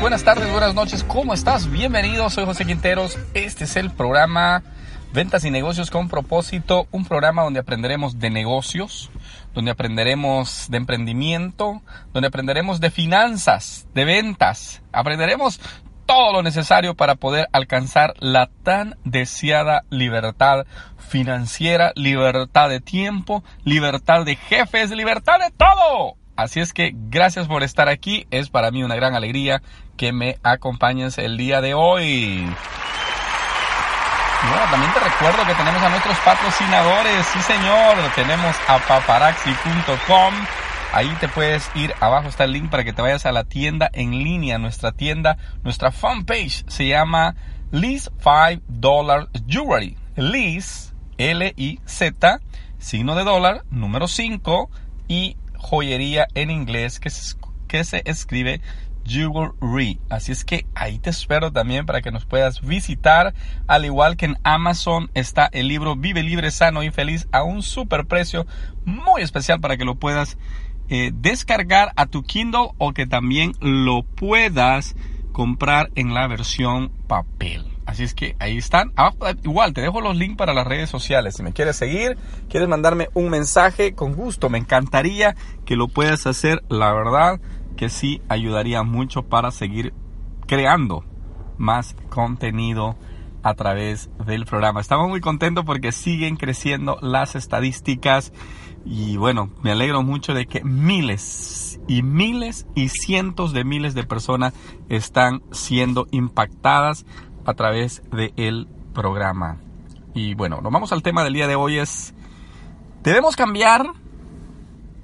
Buenas tardes, buenas noches, ¿cómo estás? Bienvenido, soy José Quinteros. Este es el programa Ventas y Negocios con propósito, un programa donde aprenderemos de negocios, donde aprenderemos de emprendimiento, donde aprenderemos de finanzas, de ventas, aprenderemos todo lo necesario para poder alcanzar la tan deseada libertad financiera, libertad de tiempo, libertad de jefes, libertad de todo. Así es que gracias por estar aquí. Es para mí una gran alegría que me acompañes el día de hoy. Bueno, también te recuerdo que tenemos a nuestros patrocinadores. Sí, señor. Tenemos a paparaxi.com. Ahí te puedes ir, abajo está el link para que te vayas a la tienda en línea, nuestra tienda, nuestra fanpage se llama Liz 5 Dollar Jewelry. Liz, L-I-Z, signo de dólar, número 5 y joyería en inglés que se, escribe Jewelry. Así es que ahí te espero también para que nos puedas visitar. Al igual que en Amazon está el libro Vive Libre, Sano y Feliz a un super precio muy especial para que lo puedas eh, descargar a tu Kindle o que también lo puedas comprar en la versión papel. Así es que ahí están. igual te dejo los links para las redes sociales. Si me quieres seguir, quieres mandarme un mensaje, con gusto. Me encantaría que lo puedas hacer. La verdad que sí ayudaría mucho para seguir creando más contenido a través del programa. Estamos muy contentos porque siguen creciendo las estadísticas y bueno, me alegro mucho de que miles y miles y cientos de miles de personas están siendo impactadas a través del programa. Y bueno, nos vamos al tema del día de hoy es, debemos cambiar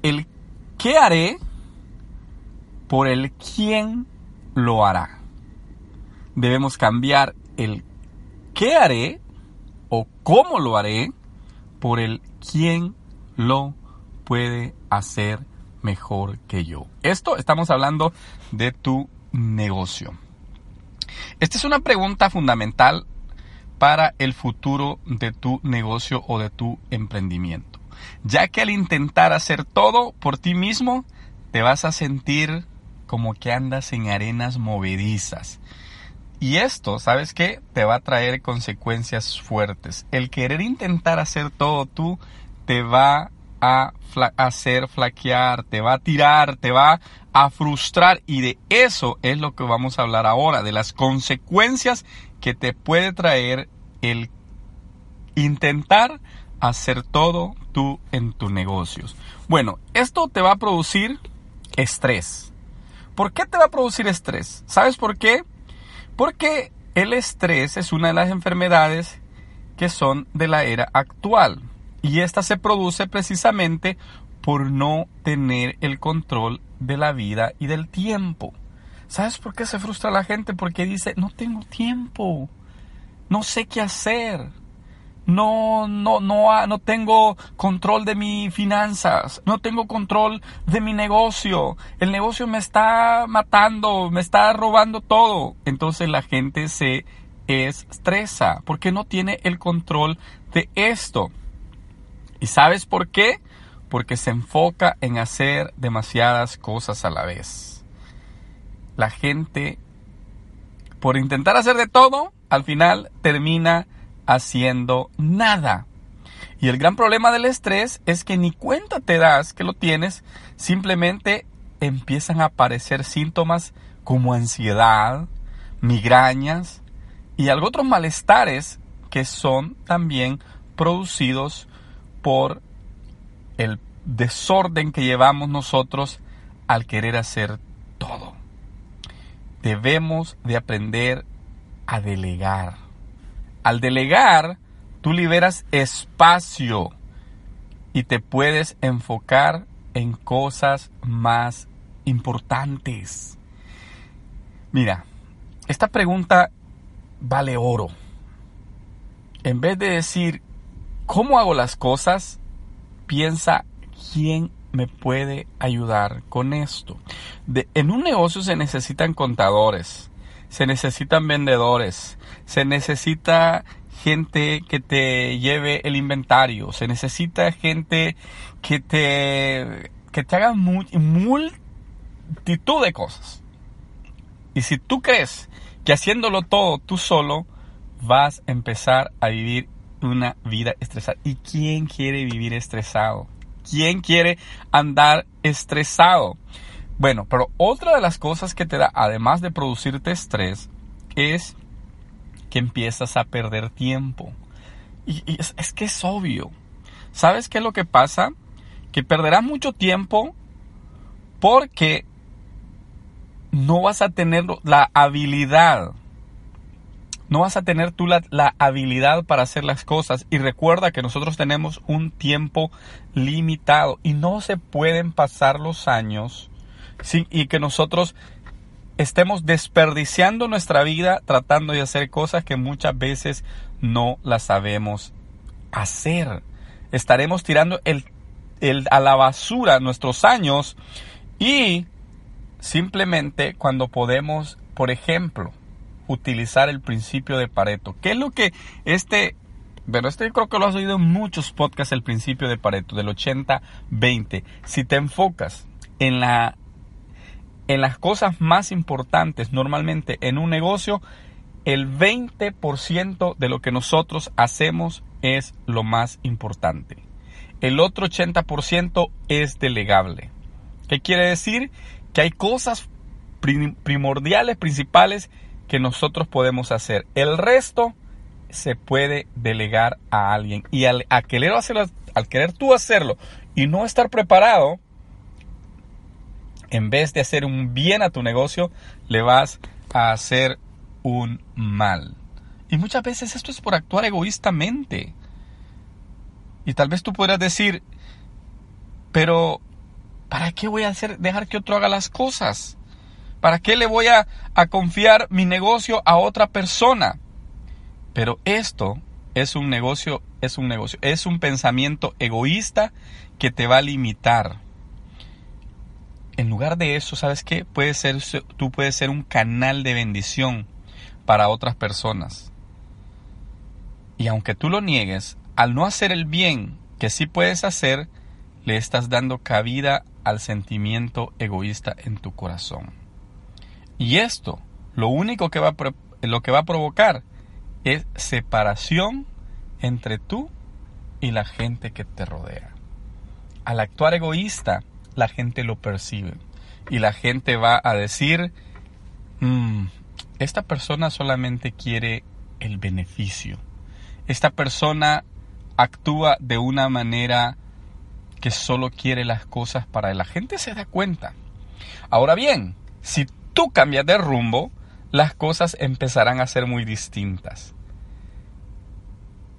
el qué haré por el quién lo hará. Debemos cambiar el qué haré o cómo lo haré por el quién lo puede hacer mejor que yo. Esto estamos hablando de tu negocio. Esta es una pregunta fundamental para el futuro de tu negocio o de tu emprendimiento, ya que al intentar hacer todo por ti mismo, te vas a sentir como que andas en arenas movedizas. Y esto, ¿sabes qué? Te va a traer consecuencias fuertes. El querer intentar hacer todo tú te va a hacer flaquear, te va a tirar, te va a frustrar y de eso es lo que vamos a hablar ahora, de las consecuencias que te puede traer el intentar hacer todo tú en tus negocios. Bueno, esto te va a producir estrés. ¿Por qué te va a producir estrés? ¿Sabes por qué? Porque el estrés es una de las enfermedades que son de la era actual. Y esta se produce precisamente por no tener el control de la vida y del tiempo. ¿Sabes por qué se frustra la gente? Porque dice, no tengo tiempo, no sé qué hacer, no, no, no, no tengo control de mis finanzas, no tengo control de mi negocio, el negocio me está matando, me está robando todo. Entonces la gente se estresa porque no tiene el control de esto. ¿Y sabes por qué? Porque se enfoca en hacer demasiadas cosas a la vez. La gente, por intentar hacer de todo, al final termina haciendo nada. Y el gran problema del estrés es que ni cuenta te das que lo tienes, simplemente empiezan a aparecer síntomas como ansiedad, migrañas y algo otros malestares que son también producidos por el desorden que llevamos nosotros al querer hacer todo. Debemos de aprender a delegar. Al delegar, tú liberas espacio y te puedes enfocar en cosas más importantes. Mira, esta pregunta vale oro. En vez de decir ¿Cómo hago las cosas? Piensa quién me puede ayudar con esto. en un negocio se necesitan contadores, se necesitan vendedores, se necesita gente que te lleve el inventario, se necesita gente que te, que te haga multitud de cosas. Y si tú crees que haciéndolo todo tú solo, vas a empezar a vivir una vida estresada. ¿Y quién quiere vivir estresado? ¿Quién quiere andar estresado? Bueno, pero otra de las cosas que te da, además de producirte estrés, es que empiezas a perder tiempo. Y, es, es, que es obvio. ¿Sabes qué es lo que pasa? Que perderás mucho tiempo porque no vas a tener la habilidad no vas a tener tú la, habilidad para hacer las cosas. Y recuerda que nosotros tenemos un tiempo limitado y no se pueden pasar los años sin, y que nosotros estemos desperdiciando nuestra vida tratando de hacer cosas que muchas veces no las sabemos hacer. Estaremos tirando el, el, a la basura nuestros años y simplemente cuando podemos, por ejemplo, utilizar el principio de Pareto. ¿Qué es lo que este, bueno, este creo que lo has oído en muchos podcasts, el principio de Pareto, del 80-20. Si te enfocas en la en las cosas más importantes normalmente en un negocio, el 20% de lo que nosotros hacemos es lo más importante. El otro 80% es delegable. ¿Qué quiere decir? Que hay cosas primordiales, principales, que nosotros podemos hacer. El resto se puede delegar a alguien. Y al, querer hacerlo, al querer tú hacerlo y no estar preparado, en vez de hacer un bien a tu negocio, le vas a hacer un mal. Y muchas veces esto es por actuar egoístamente. Y tal vez tú podrías decir, pero ¿para qué voy a hacer, dejar que otro haga las cosas? ¿Para qué le voy a, confiar mi negocio a otra persona? Pero esto es un negocio, es un negocio, es un pensamiento egoísta que te va a limitar. En lugar de eso, ¿sabes qué? Puede ser, tú puedes ser un canal de bendición para otras personas. Y aunque tú lo niegues, al no hacer el bien que sí puedes hacer, le estás dando cabida al sentimiento egoísta en tu corazón. Y esto, lo único que va a, lo que va a provocar es separación entre tú y la gente que te rodea. Al actuar egoísta, la gente lo percibe y la gente va a decir, mm, esta persona solamente quiere el beneficio. Esta persona actúa de una manera que solo quiere las cosas para él. La gente se da cuenta. Ahora bien, si tú cambias de rumbo, las cosas empezarán a ser muy distintas.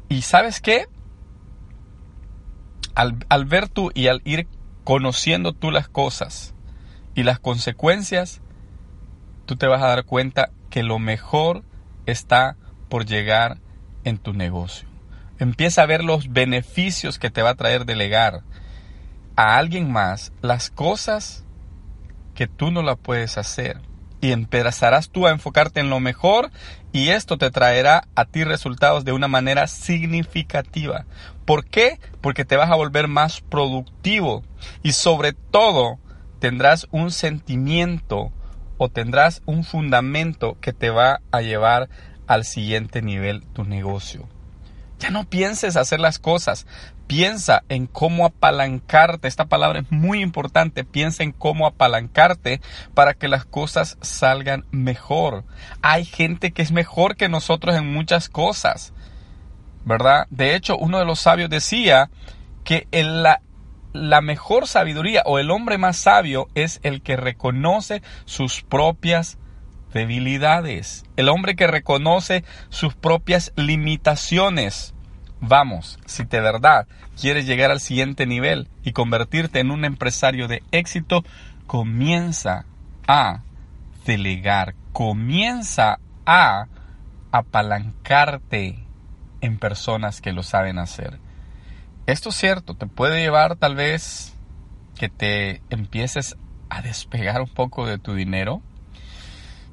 ¿Y sabes qué? Al, ver tú y al ir conociendo tú las cosas y las consecuencias, tú te vas a dar cuenta que lo mejor está por llegar en tu negocio. Empieza a ver los beneficios que te va a traer delegar a alguien más las cosas que tú no la puedes hacer y empezarás tú a enfocarte en lo mejor y esto te traerá a ti resultados de una manera significativa. ¿Por qué? Porque te vas a volver más productivo y sobre todo tendrás un sentimiento o tendrás un fundamento que te va a llevar al siguiente nivel tu negocio. Ya no pienses hacer las cosas, piensa en cómo apalancarte. Esta palabra es muy importante. Piensa en cómo apalancarte para que las cosas salgan mejor. Hay gente que es mejor que nosotros en muchas cosas, ¿verdad? De hecho, uno de los sabios decía que la, mejor sabiduría o el hombre más sabio es el que reconoce sus propias debilidades, el hombre que reconoce sus propias limitaciones. Vamos, si de verdad quieres llegar al siguiente nivel y convertirte en un empresario de éxito, comienza a delegar, comienza a apalancarte en personas que lo saben hacer. Esto es cierto, te puede llevar tal vez que te empieces a despegar un poco de tu dinero,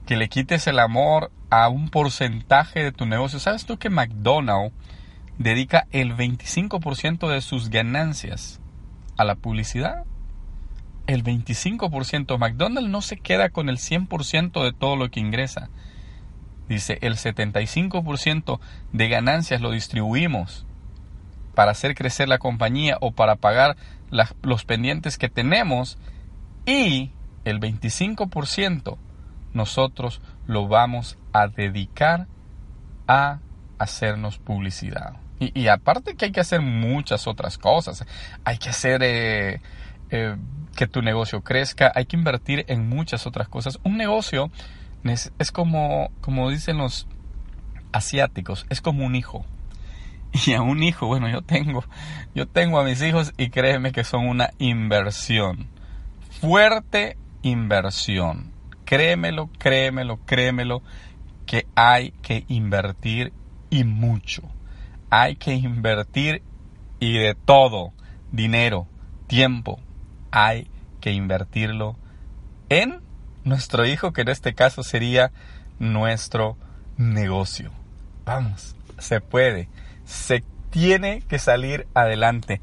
que le quites el amor a un porcentaje de tu negocio. ¿Sabes tú que McDonald's dedica el 25% de sus ganancias a la publicidad? el 25%. McDonald's no se queda con el 100% de todo lo que ingresa. Dice, el 75% de ganancias lo distribuimos para hacer crecer la compañía o para pagar los pendientes que tenemos y el 25% nosotros lo vamos a dedicar a hacernos publicidad. Y, aparte que hay que hacer muchas otras cosas. Hay que hacer eh, eh, que tu negocio crezca, hay que invertir en muchas otras cosas. Un negocio es, es como, como dicen los asiáticos, es como un hijo. Y a un hijo, bueno, yo tengo, yo tengo a mis hijos y créeme que son una inversión. Fuerte inversión. Créemelo, créemelo, créemelo, que hay que invertir y mucho. Hay que invertir y de todo. Dinero, tiempo. Hay que invertirlo en nuestro hijo, que en este caso sería nuestro negocio. Vamos, se puede. Se tiene que salir adelante.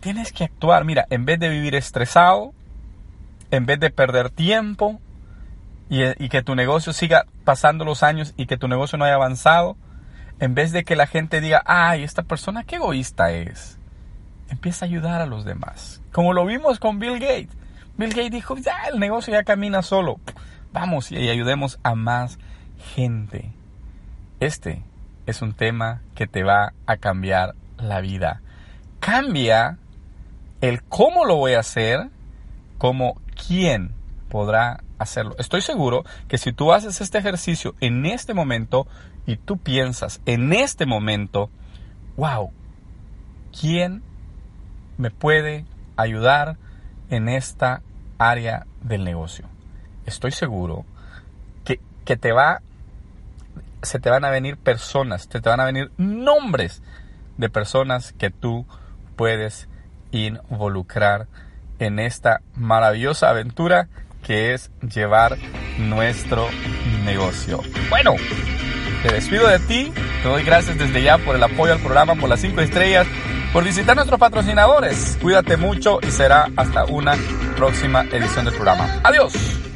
Tienes que actuar. Mira, en vez de vivir estresado, en vez de perder tiempo y, que tu negocio siga pasando los años y que tu negocio no haya avanzado, en vez de que la gente diga, ay, esta persona qué egoísta es, empieza a ayudar a los demás. Como lo vimos con Bill Gates. Bill Gates dijo, ya, el negocio ya camina solo. Vamos y ayudemos a más gente. Este es un tema que te va a cambiar la vida. Cambia el cómo lo voy a hacer, como quién podrá hacerlo. Estoy seguro que si tú haces este ejercicio en este momento y tú piensas en este momento, wow, ¿quién me puede ayudar en esta área del negocio? Estoy seguro que, que te va se te van a venir personas, te van a venir nombres de personas que tú puedes involucrar en esta maravillosa aventura que es llevar nuestro negocio. Bueno, te despido de ti, te doy gracias desde ya por el apoyo al programa, por las 5 estrellas, por visitar nuestros patrocinadores. Cuídate mucho y será hasta una próxima edición del programa. Adiós.